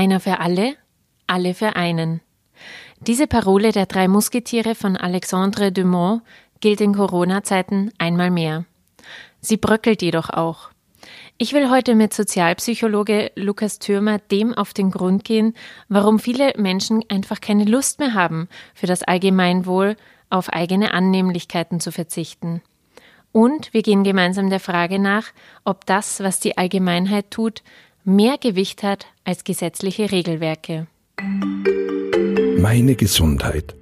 Einer für alle, alle für einen. Diese Parole der drei Musketiere von Alexandre Dumont gilt in Corona-Zeiten einmal mehr. Sie bröckelt jedoch auch. Ich will heute mit Sozialpsychologe Lukas Thürmer dem auf den Grund gehen, warum viele Menschen einfach keine Lust mehr haben, für das Allgemeinwohl auf eigene Annehmlichkeiten zu verzichten. Und wir gehen gemeinsam der Frage nach, ob das, was die Allgemeinheit tut, mehr Gewicht hat als gesetzliche Regelwerke. Meine Gesundheit.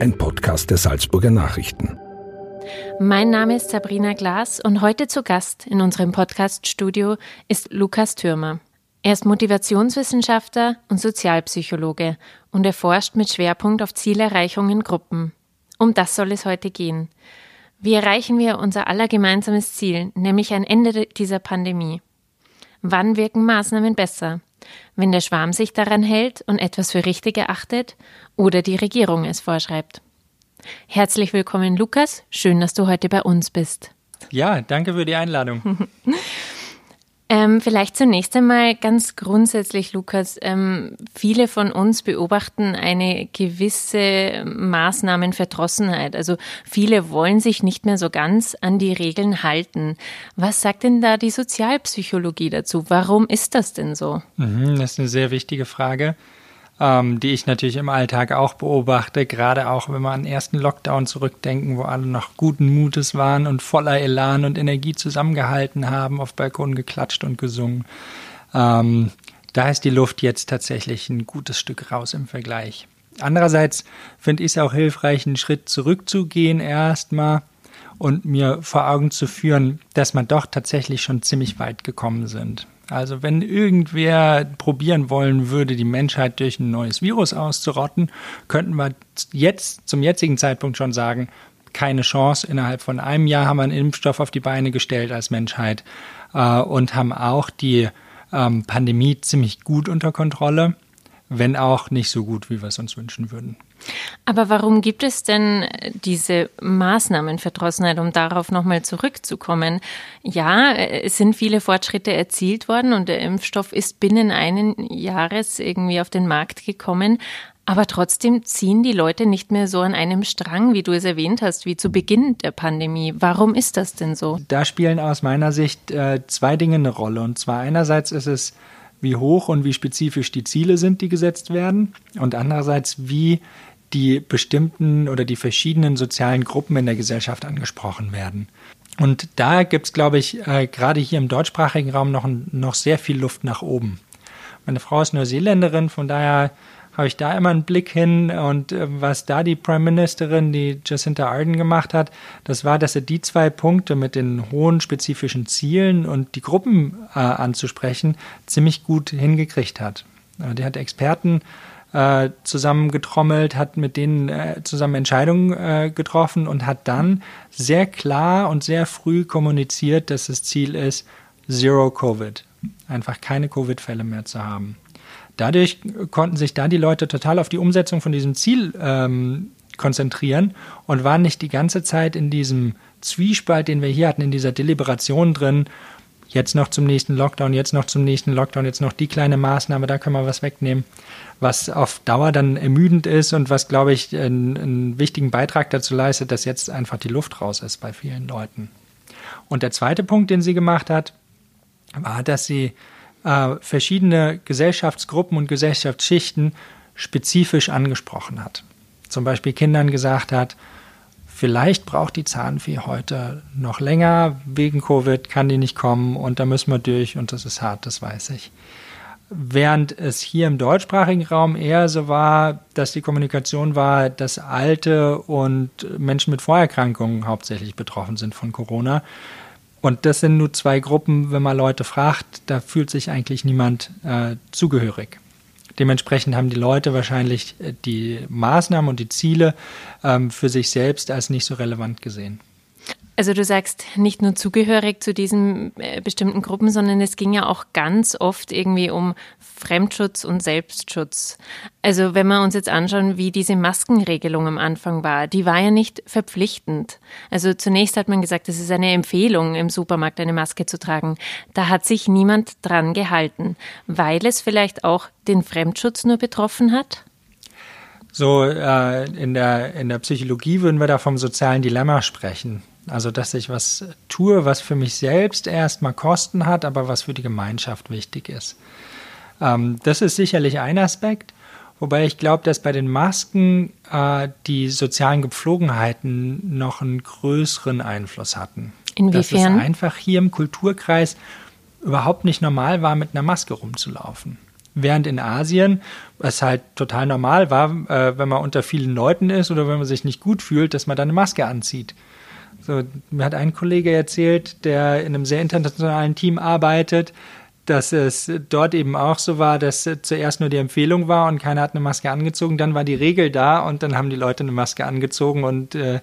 Ein Podcast der Salzburger Nachrichten. Mein Name ist Sabrina Glas und heute zu Gast in unserem Podcaststudio ist Lukas Thürmer. Er ist Motivationswissenschaftler und Sozialpsychologe und er forscht mit Schwerpunkt auf Zielerreichung in Gruppen. Um das soll es heute gehen. Wie erreichen wir unser aller gemeinsames Ziel, nämlich ein Ende dieser Pandemie? Wann wirken Maßnahmen besser? Wenn der Schwarm sich daran hält und etwas für richtig erachtet oder die Regierung es vorschreibt. Herzlich willkommen, Lukas. Schön, dass du heute bei uns bist. Ja, danke für die Einladung. Ähm, vielleicht zunächst einmal ganz grundsätzlich, Lukas. Ähm, viele von uns beobachten eine gewisse Maßnahmenverdrossenheit. Also viele wollen sich nicht mehr so ganz an die Regeln halten. Was sagt denn da die Sozialpsychologie dazu? Warum ist das denn so? Mhm, das ist eine sehr wichtige Frage ähm, die ich natürlich im Alltag auch beobachte, gerade auch wenn wir an den ersten Lockdown zurückdenken, wo alle noch guten Mutes waren und voller Elan und Energie zusammengehalten haben, auf Balkon geklatscht und gesungen. Ähm, da ist die Luft jetzt tatsächlich ein gutes Stück raus im Vergleich. Andererseits finde ich es auch hilfreich, einen Schritt zurückzugehen erstmal und mir vor Augen zu führen, dass man doch tatsächlich schon ziemlich weit gekommen sind. Also wenn irgendwer probieren wollen würde, die Menschheit durch ein neues Virus auszurotten, könnten wir jetzt zum jetzigen Zeitpunkt schon sagen, keine Chance. Innerhalb von einem Jahr haben wir einen Impfstoff auf die Beine gestellt als Menschheit äh, und haben auch die ähm, Pandemie ziemlich gut unter Kontrolle, wenn auch nicht so gut, wie wir es uns wünschen würden. Aber warum gibt es denn diese Maßnahmenverdrossenheit, um darauf nochmal zurückzukommen? Ja, es sind viele Fortschritte erzielt worden und der Impfstoff ist binnen einen Jahres irgendwie auf den Markt gekommen. Aber trotzdem ziehen die Leute nicht mehr so an einem Strang, wie du es erwähnt hast, wie zu Beginn der Pandemie. Warum ist das denn so? Da spielen aus meiner Sicht äh, zwei Dinge eine Rolle. Und zwar einerseits ist es, wie hoch und wie spezifisch die Ziele sind, die gesetzt werden. Und andererseits, wie die bestimmten oder die verschiedenen sozialen Gruppen in der Gesellschaft angesprochen werden. Und da gibt es, glaube ich, äh, gerade hier im deutschsprachigen Raum noch, noch sehr viel Luft nach oben. Meine Frau ist Neuseeländerin, von daher habe ich da immer einen Blick hin. Und äh, was da die Prime Ministerin, die Jacinta Ardern gemacht hat, das war, dass sie die zwei Punkte mit den hohen spezifischen Zielen und die Gruppen äh, anzusprechen, ziemlich gut hingekriegt hat. Äh, die hat Experten äh, zusammengetrommelt, hat mit denen äh, zusammen Entscheidungen getroffen und hat dann sehr klar und sehr früh kommuniziert, dass das Ziel ist, Zero Covid. Einfach keine Covid-Fälle mehr zu haben. Dadurch konnten sich da die Leute total auf die Umsetzung von diesem Ziel ähm, konzentrieren und waren nicht die ganze Zeit in diesem Zwiespalt, den wir hier hatten, in dieser Deliberation drin, jetzt noch zum nächsten Lockdown, jetzt noch zum nächsten Lockdown, jetzt noch die kleine Maßnahme, da können wir was wegnehmen, was auf Dauer dann ermüdend ist und was, glaube ich, einen, einen wichtigen Beitrag dazu leistet, dass jetzt einfach die Luft raus ist bei vielen Leuten. Und der zweite Punkt, den sie gemacht hat, war, dass sie äh, verschiedene Gesellschaftsgruppen und Gesellschaftsschichten spezifisch angesprochen hat. Zum Beispiel Kindern gesagt hat, Vielleicht braucht die Zahnfee heute noch länger wegen Covid, kann die nicht kommen und da müssen wir durch und das ist hart, das weiß ich. Während es hier im deutschsprachigen Raum eher so war, dass die Kommunikation war, dass Alte und Menschen mit Vorerkrankungen hauptsächlich betroffen sind von Corona. Und das sind nur zwei Gruppen, wenn man Leute fragt, da fühlt sich eigentlich niemand äh, zugehörig. Dementsprechend haben die Leute wahrscheinlich äh, die Maßnahmen und die Ziele ähm, für sich selbst als nicht so relevant gesehen. Also du sagst nicht nur zugehörig zu diesen äh, bestimmten Gruppen, sondern es ging ja auch ganz oft irgendwie um Fremdschutz und Selbstschutz. Also wenn wir uns jetzt anschauen, wie diese Maskenregelung am Anfang war, die war ja nicht verpflichtend. Also zunächst hat man gesagt, es ist eine Empfehlung, im Supermarkt eine Maske zu tragen. Da hat sich niemand dran gehalten, weil es vielleicht auch den Fremdschutz nur betroffen hat? So äh, in, der, in der Psychologie würden wir da vom sozialen Dilemma sprechen. Also, dass ich was tue, was für mich selbst erstmal Kosten hat, aber was für die Gemeinschaft wichtig ist. Ähm, das ist sicherlich ein Aspekt. Wobei ich glaube, dass bei den Masken äh, die sozialen Gepflogenheiten noch einen größeren Einfluss hatten. Inwiefern? Dass es einfach hier im Kulturkreis überhaupt nicht normal war, mit einer Maske rumzulaufen. Während in Asien es halt total normal war, äh, wenn man unter vielen Leuten ist oder wenn man sich nicht gut fühlt, dass man dann eine Maske anzieht. So, mir hat ein Kollege erzählt, der in einem sehr internationalen Team arbeitet, dass es dort eben auch so war, dass zuerst nur die Empfehlung war und keiner hat eine Maske angezogen, dann war die Regel da und dann haben die Leute eine Maske angezogen und äh,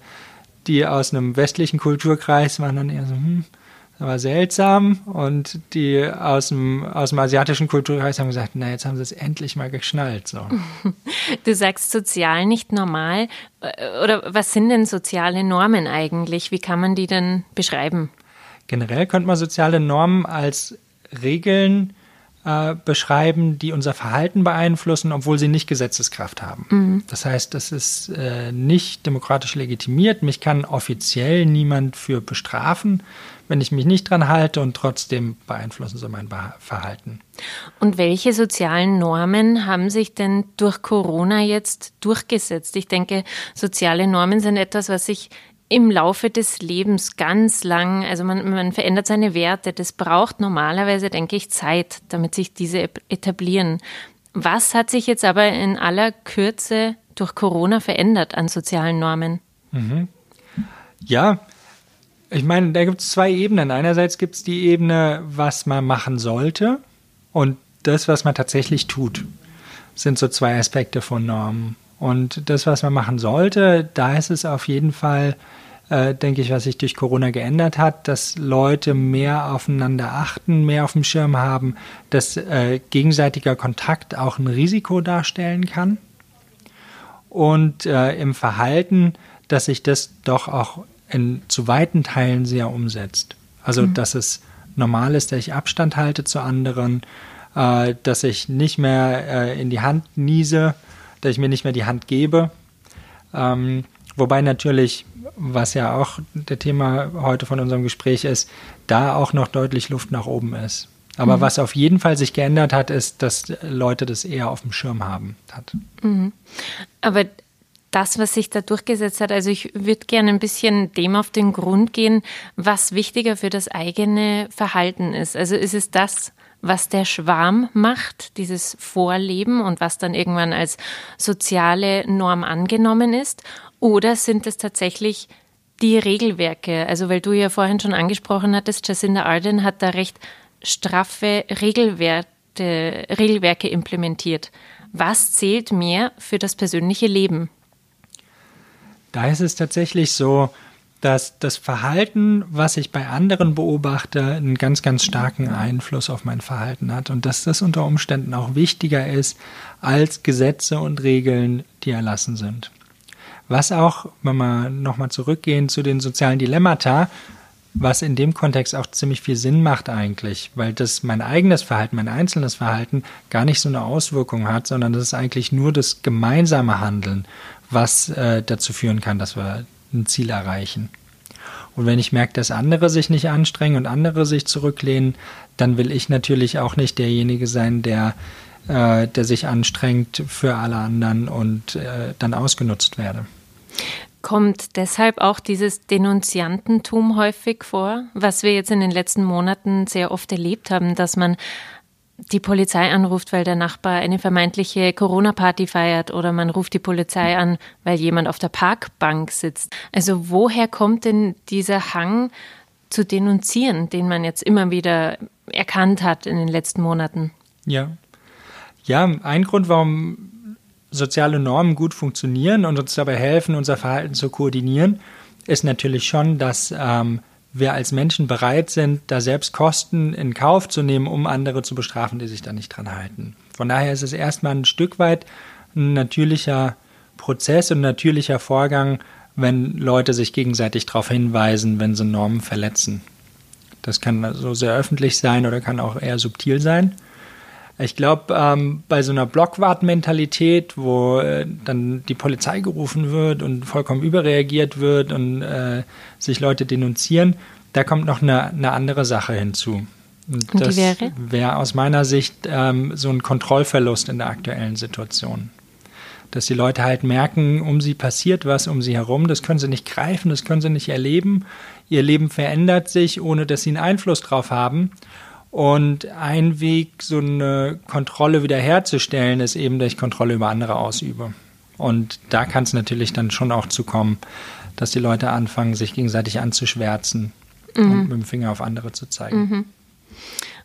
die aus einem westlichen Kulturkreis waren dann eher so, hm, war seltsam. Und die aus dem, aus dem asiatischen Kulturkreis haben gesagt, na, jetzt haben sie es endlich mal geschnallt. So. Du sagst sozial nicht normal. Oder was sind denn soziale Normen eigentlich? Wie kann man die denn beschreiben? Generell könnte man soziale Normen als Regeln äh, beschreiben, die unser Verhalten beeinflussen, obwohl sie nicht Gesetzeskraft haben. Mhm. Das heißt, das ist äh, nicht demokratisch legitimiert. Mich kann offiziell niemand für bestrafen wenn ich mich nicht dran halte und trotzdem beeinflussen sie mein Verhalten. Und welche sozialen Normen haben sich denn durch Corona jetzt durchgesetzt? Ich denke, soziale Normen sind etwas, was sich im Laufe des Lebens ganz lang, also man, man verändert seine Werte. Das braucht normalerweise, denke ich, Zeit, damit sich diese etablieren. Was hat sich jetzt aber in aller Kürze durch Corona verändert an sozialen Normen? Mhm. Ja, ich meine, da gibt es zwei Ebenen. Einerseits gibt es die Ebene, was man machen sollte und das, was man tatsächlich tut. Sind so zwei Aspekte von Normen. Und das, was man machen sollte, da ist es auf jeden Fall, äh, denke ich, was sich durch Corona geändert hat, dass Leute mehr aufeinander achten, mehr auf dem Schirm haben, dass äh, gegenseitiger Kontakt auch ein Risiko darstellen kann. Und äh, im Verhalten, dass sich das doch auch in zu weiten Teilen sehr umsetzt. Also, mhm. dass es normal ist, dass ich Abstand halte zu anderen, äh, dass ich nicht mehr äh, in die Hand niese, dass ich mir nicht mehr die Hand gebe. Ähm, wobei natürlich, was ja auch der Thema heute von unserem Gespräch ist, da auch noch deutlich Luft nach oben ist. Aber mhm. was auf jeden Fall sich geändert hat, ist, dass Leute das eher auf dem Schirm haben. Hat. Mhm. Aber das, was sich da durchgesetzt hat. Also ich würde gerne ein bisschen dem auf den Grund gehen, was wichtiger für das eigene Verhalten ist. Also ist es das, was der Schwarm macht, dieses Vorleben und was dann irgendwann als soziale Norm angenommen ist? Oder sind es tatsächlich die Regelwerke? Also weil du ja vorhin schon angesprochen hattest, Jacinda Arden hat da recht straffe Regelwerte, Regelwerke implementiert. Was zählt mehr für das persönliche Leben? Da ist es tatsächlich so, dass das Verhalten, was ich bei anderen beobachte, einen ganz, ganz starken Einfluss auf mein Verhalten hat und dass das unter Umständen auch wichtiger ist als Gesetze und Regeln, die erlassen sind. Was auch, wenn wir nochmal zurückgehen zu den sozialen Dilemmata, was in dem Kontext auch ziemlich viel Sinn macht eigentlich, weil das mein eigenes Verhalten, mein einzelnes Verhalten gar nicht so eine Auswirkung hat, sondern das ist eigentlich nur das gemeinsame Handeln, was äh, dazu führen kann, dass wir ein Ziel erreichen. Und wenn ich merke, dass andere sich nicht anstrengen und andere sich zurücklehnen, dann will ich natürlich auch nicht derjenige sein, der, äh, der sich anstrengt für alle anderen und äh, dann ausgenutzt werde. Kommt deshalb auch dieses Denunziantentum häufig vor, was wir jetzt in den letzten Monaten sehr oft erlebt haben, dass man die Polizei anruft, weil der Nachbar eine vermeintliche Corona-Party feiert oder man ruft die Polizei an, weil jemand auf der Parkbank sitzt. Also woher kommt denn dieser Hang zu denunzieren, den man jetzt immer wieder erkannt hat in den letzten Monaten? Ja. Ja, ein Grund, warum soziale Normen gut funktionieren und uns dabei helfen, unser Verhalten zu koordinieren, ist natürlich schon, dass ähm, wir als Menschen bereit sind, da selbst Kosten in Kauf zu nehmen, um andere zu bestrafen, die sich da nicht dran halten. Von daher ist es erstmal ein Stück weit ein natürlicher Prozess und natürlicher Vorgang, wenn Leute sich gegenseitig darauf hinweisen, wenn sie Normen verletzen. Das kann also sehr öffentlich sein oder kann auch eher subtil sein. Ich glaube, ähm, bei so einer Blockwart-Mentalität, wo äh, dann die Polizei gerufen wird und vollkommen überreagiert wird und äh, sich Leute denunzieren, da kommt noch eine, eine andere Sache hinzu. Und, und das wäre wär aus meiner Sicht ähm, so ein Kontrollverlust in der aktuellen Situation. Dass die Leute halt merken, um sie passiert was um sie herum, das können sie nicht greifen, das können sie nicht erleben. Ihr Leben verändert sich, ohne dass sie einen Einfluss drauf haben. Und ein Weg, so eine Kontrolle wiederherzustellen, ist eben, dass ich Kontrolle über andere ausübe. Und da kann es natürlich dann schon auch zu kommen, dass die Leute anfangen, sich gegenseitig anzuschwärzen mhm. und mit dem Finger auf andere zu zeigen. Mhm.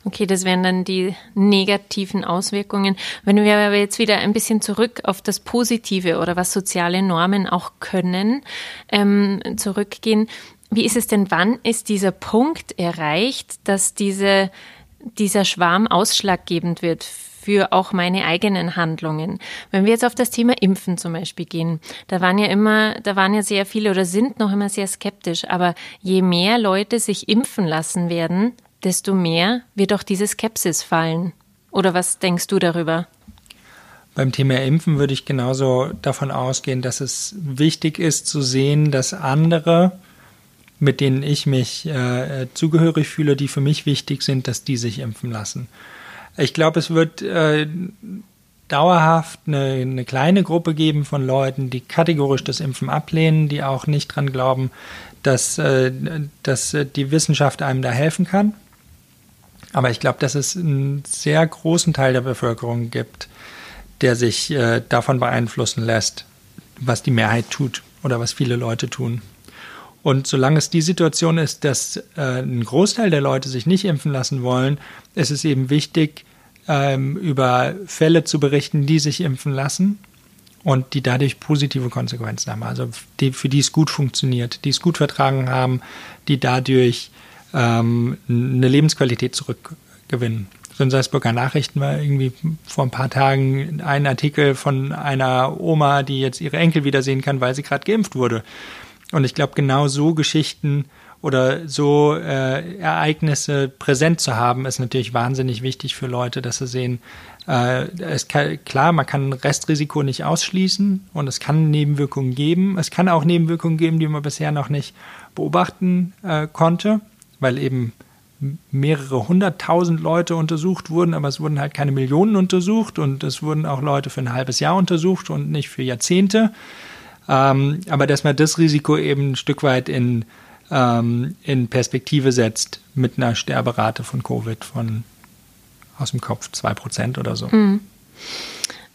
Okay, das wären dann die negativen Auswirkungen. Wenn wir aber jetzt wieder ein bisschen zurück auf das Positive oder was soziale Normen auch können, ähm, zurückgehen, wie ist es denn, wann ist dieser Punkt erreicht, dass diese dieser Schwarm ausschlaggebend wird für auch meine eigenen Handlungen. Wenn wir jetzt auf das Thema Impfen zum Beispiel gehen, da waren ja immer, da waren ja sehr viele oder sind noch immer sehr skeptisch, aber je mehr Leute sich impfen lassen werden, desto mehr wird auch diese Skepsis fallen. Oder was denkst du darüber? Beim Thema Impfen würde ich genauso davon ausgehen, dass es wichtig ist zu sehen, dass andere mit denen ich mich äh, zugehörig fühle, die für mich wichtig sind, dass die sich impfen lassen. Ich glaube, es wird äh, dauerhaft eine, eine, kleine Gruppe geben von Leuten, die kategorisch das Impfen ablehnen, die auch nicht dran glauben, dass, äh, dass die Wissenschaft einem da helfen kann. Aber ich glaube, dass es einen sehr großen Teil der Bevölkerung gibt, der sich äh, davon beeinflussen lässt, was die Mehrheit tut oder was viele Leute tun. Und solange es die Situation ist, dass äh, ein Großteil der Leute sich nicht impfen lassen wollen, ist es eben wichtig, ähm, über Fälle zu berichten, die sich impfen lassen und die dadurch positive Konsequenzen haben. Also die, für die es gut funktioniert, die es gut vertragen haben, die dadurch ähm, eine Lebensqualität zurückgewinnen. So in Salzburger Nachrichten war irgendwie vor ein paar Tagen ein Artikel von einer Oma, die jetzt ihre Enkel wiedersehen kann, weil sie gerade geimpft wurde. Und ich glaube, genau so Geschichten oder so äh, Ereignisse präsent zu haben, ist natürlich wahnsinnig wichtig für Leute, dass sie sehen, äh, es kann, klar, man kann Restrisiko nicht ausschließen und es kann Nebenwirkungen geben. Es kann auch Nebenwirkungen geben, die man bisher noch nicht beobachten äh, konnte, weil eben mehrere hunderttausend Leute untersucht wurden, aber es wurden halt keine Millionen untersucht und es wurden auch Leute für ein halbes Jahr untersucht und nicht für Jahrzehnte. Ähm, aber dass man das Risiko eben ein Stück weit in, ähm, in Perspektive setzt mit einer Sterberate von Covid von aus dem Kopf 2% oder so. Mhm.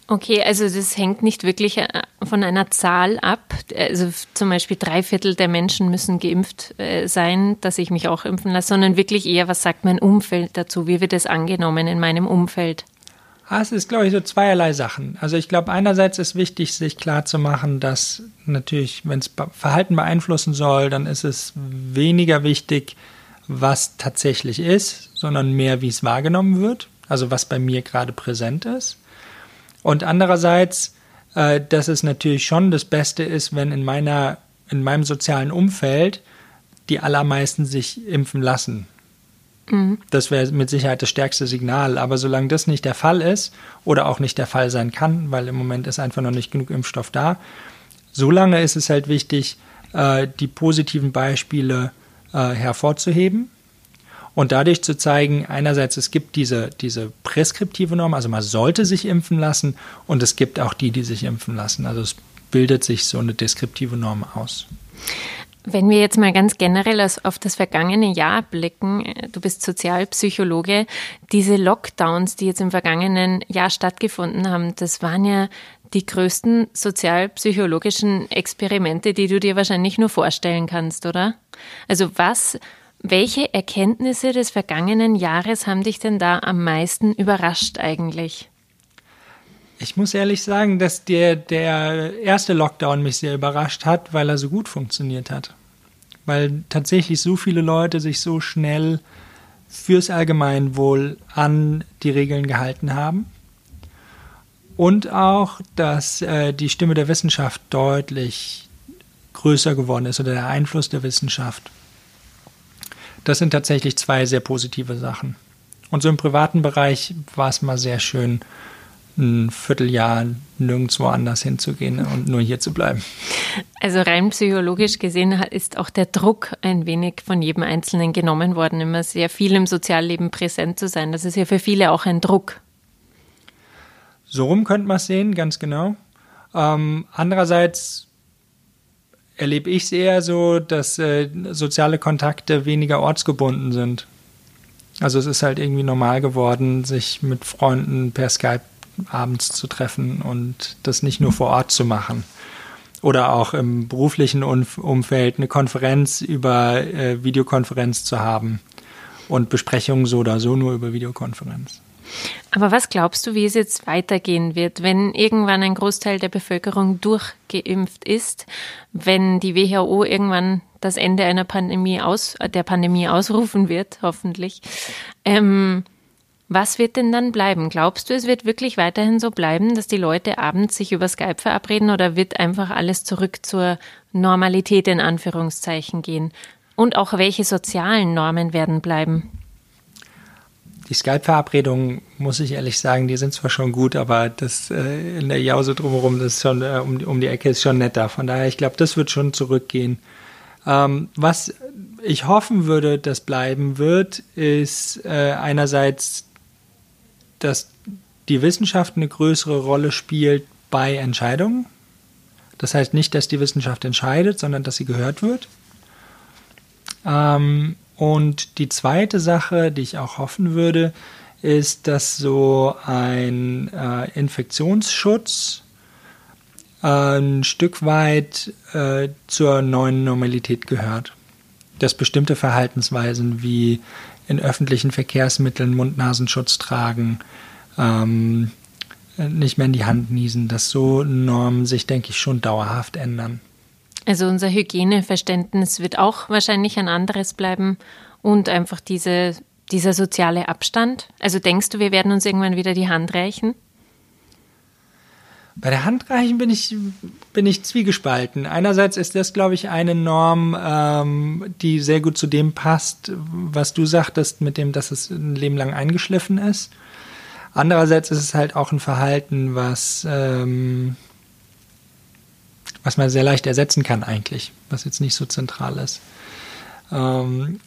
Okay, also das hängt nicht wirklich äh, von einer Zahl ab. Also zum Beispiel drei Viertel der Menschen müssen geimpft äh, sein, dass ich mich auch impfen lasse, sondern wirklich eher, was sagt mein Umfeld dazu? Wie wird es angenommen in meinem Umfeld? Ah, es ist, glaube ich, so zweierlei Sachen. Also ich glaube, einerseits ist wichtig, sich klarzumachen, dass natürlich, wenn es Verhalten beeinflussen soll, dann ist es weniger wichtig, was tatsächlich ist, sondern mehr, wie es wahrgenommen wird. Also was bei mir gerade präsent ist. Und andererseits, äh, dass es natürlich schon das Beste ist, wenn in meiner, in meinem sozialen Umfeld die allermeisten sich impfen lassen. Mhm. Das wäre mit Sicherheit das stärkste Signal. Aber solange das nicht der Fall ist oder auch nicht der Fall sein kann, weil im Moment ist einfach noch nicht genug Impfstoff da, solange ist es halt wichtig, äh, die positiven Beispiele äh, hervorzuheben und dadurch zu zeigen, einerseits es gibt diese, diese preskriptive Norm, also man sollte sich impfen lassen und es gibt auch die, die sich impfen lassen. Also es bildet sich so eine deskriptive Norm aus. Wenn wir jetzt mal ganz generell auf das vergangene Jahr blicken, äh, du bist Sozialpsychologe, diese Lockdowns, die jetzt im vergangenen Jahr stattgefunden haben, das waren ja die größten sozialpsychologischen Experimente, die du dir wahrscheinlich nur vorstellen kannst, oder? Also was, welche Erkenntnisse des vergangenen Jahres haben dich denn da am meisten überrascht eigentlich? Ich muss ehrlich sagen, dass der, der erste Lockdown mich sehr überrascht hat, weil er so gut funktioniert hat. weil tatsächlich so viele Leute sich so schnell fürs Allgemeinwohl an die Regeln gehalten haben. Und auch, dass äh, die Stimme der Wissenschaft deutlich größer geworden ist oder der Einfluss der Wissenschaft. Das sind tatsächlich zwei sehr positive Sachen. Und so im privaten Bereich war es mal sehr schön, ein Vierteljahr nirgendwo anders hinzugehen und nur hier zu bleiben. Also rein psychologisch gesehen ist auch der Druck ein wenig von jedem Einzelnen genommen worden, immer sehr viel im Sozialleben präsent zu sein. Das ist ja für viele auch ein Druck. So rum könnte man es sehen, ganz genau. Ähm, andererseits erlebe ich es eher so, dass äh, soziale Kontakte weniger ortsgebunden sind. Also es ist halt irgendwie normal geworden, sich mit Freunden per Skype abends zu treffen und das nicht nur vor Ort zu machen. Oder auch im beruflichen Umfeld eine Konferenz über äh, Videokonferenz zu haben und Besprechungen so oder so nur über Videokonferenz. Aber was glaubst du, wie es jetzt weitergehen wird, wenn irgendwann ein Großteil der Bevölkerung durchgeimpft ist, wenn die WHO irgendwann das Ende einer Pandemie aus, der Pandemie ausrufen wird, hoffentlich? Ähm, was wird denn dann bleiben? Glaubst du, es wird wirklich weiterhin so bleiben, dass die Leute abends sich über Skype verabreden oder wird einfach alles zurück zur Normalität in Anführungszeichen gehen? Und auch welche sozialen Normen werden bleiben? Die Skype-Verabredungen, muss ich ehrlich sagen, die sind zwar schon gut, aber das äh, in der Jause drumherum, das ist schon äh, um, um die Ecke ist schon netter. Von daher, ich glaube, das wird schon zurückgehen. Ähm, was ich hoffen würde, dass bleiben wird, ist äh, einerseits, dass die Wissenschaft eine größere Rolle spielt bei Entscheidungen. Das heißt nicht, dass die Wissenschaft entscheidet, sondern dass sie gehört wird. Ähm, und die zweite Sache, die ich auch hoffen würde, ist, dass so ein äh, Infektionsschutz äh, ein Stück weit äh, zur neuen Normalität gehört. Dass bestimmte Verhaltensweisen wie in öffentlichen Verkehrsmitteln Mund-Nasenschutz tragen, ähm, nicht mehr in die Hand niesen, dass so Normen sich, denke ich, schon dauerhaft ändern. Also unser Hygieneverständnis wird auch wahrscheinlich ein anderes bleiben und einfach diese, dieser soziale Abstand. Also denkst du, wir werden uns irgendwann wieder die Hand reichen? Bei der Handreichen bin ich, bin ich zwiegespalten. Einerseits ist das, glaube ich, eine Norm, ähm, die sehr gut zu dem passt, was du sagtest, mit dem, dass es ein Leben lang eingeschliffen ist. Andererseits ist es halt auch ein Verhalten, was ähm, was man sehr leicht ersetzen kann eigentlich, was jetzt nicht so zentral ist. Ähm,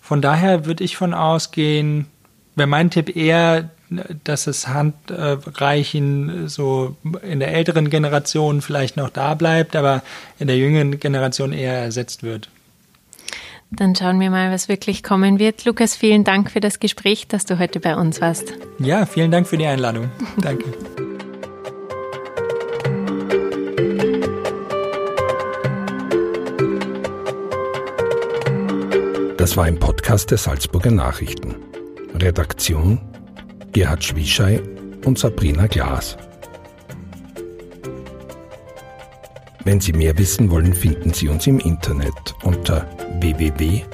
von daher würde ich von ausgehen, wäre mein Tipp eher, dass das Handreichen so in der älteren Generation vielleicht noch da bleibt, aber in der jüngeren Generation eher ersetzt wird. Dann schauen wir mal, was wirklich kommen wird. Lukas, vielen Dank für das Gespräch, dass du heute bei uns warst. Ja, vielen Dank für die Einladung. Danke. Das war ein Podcast der Salzburger Nachrichten. Redaktion Gerhard Schwischei und Sabrina Glas. Wenn Sie mehr wissen wollen, finden Sie uns im Internet unter www.sn.at.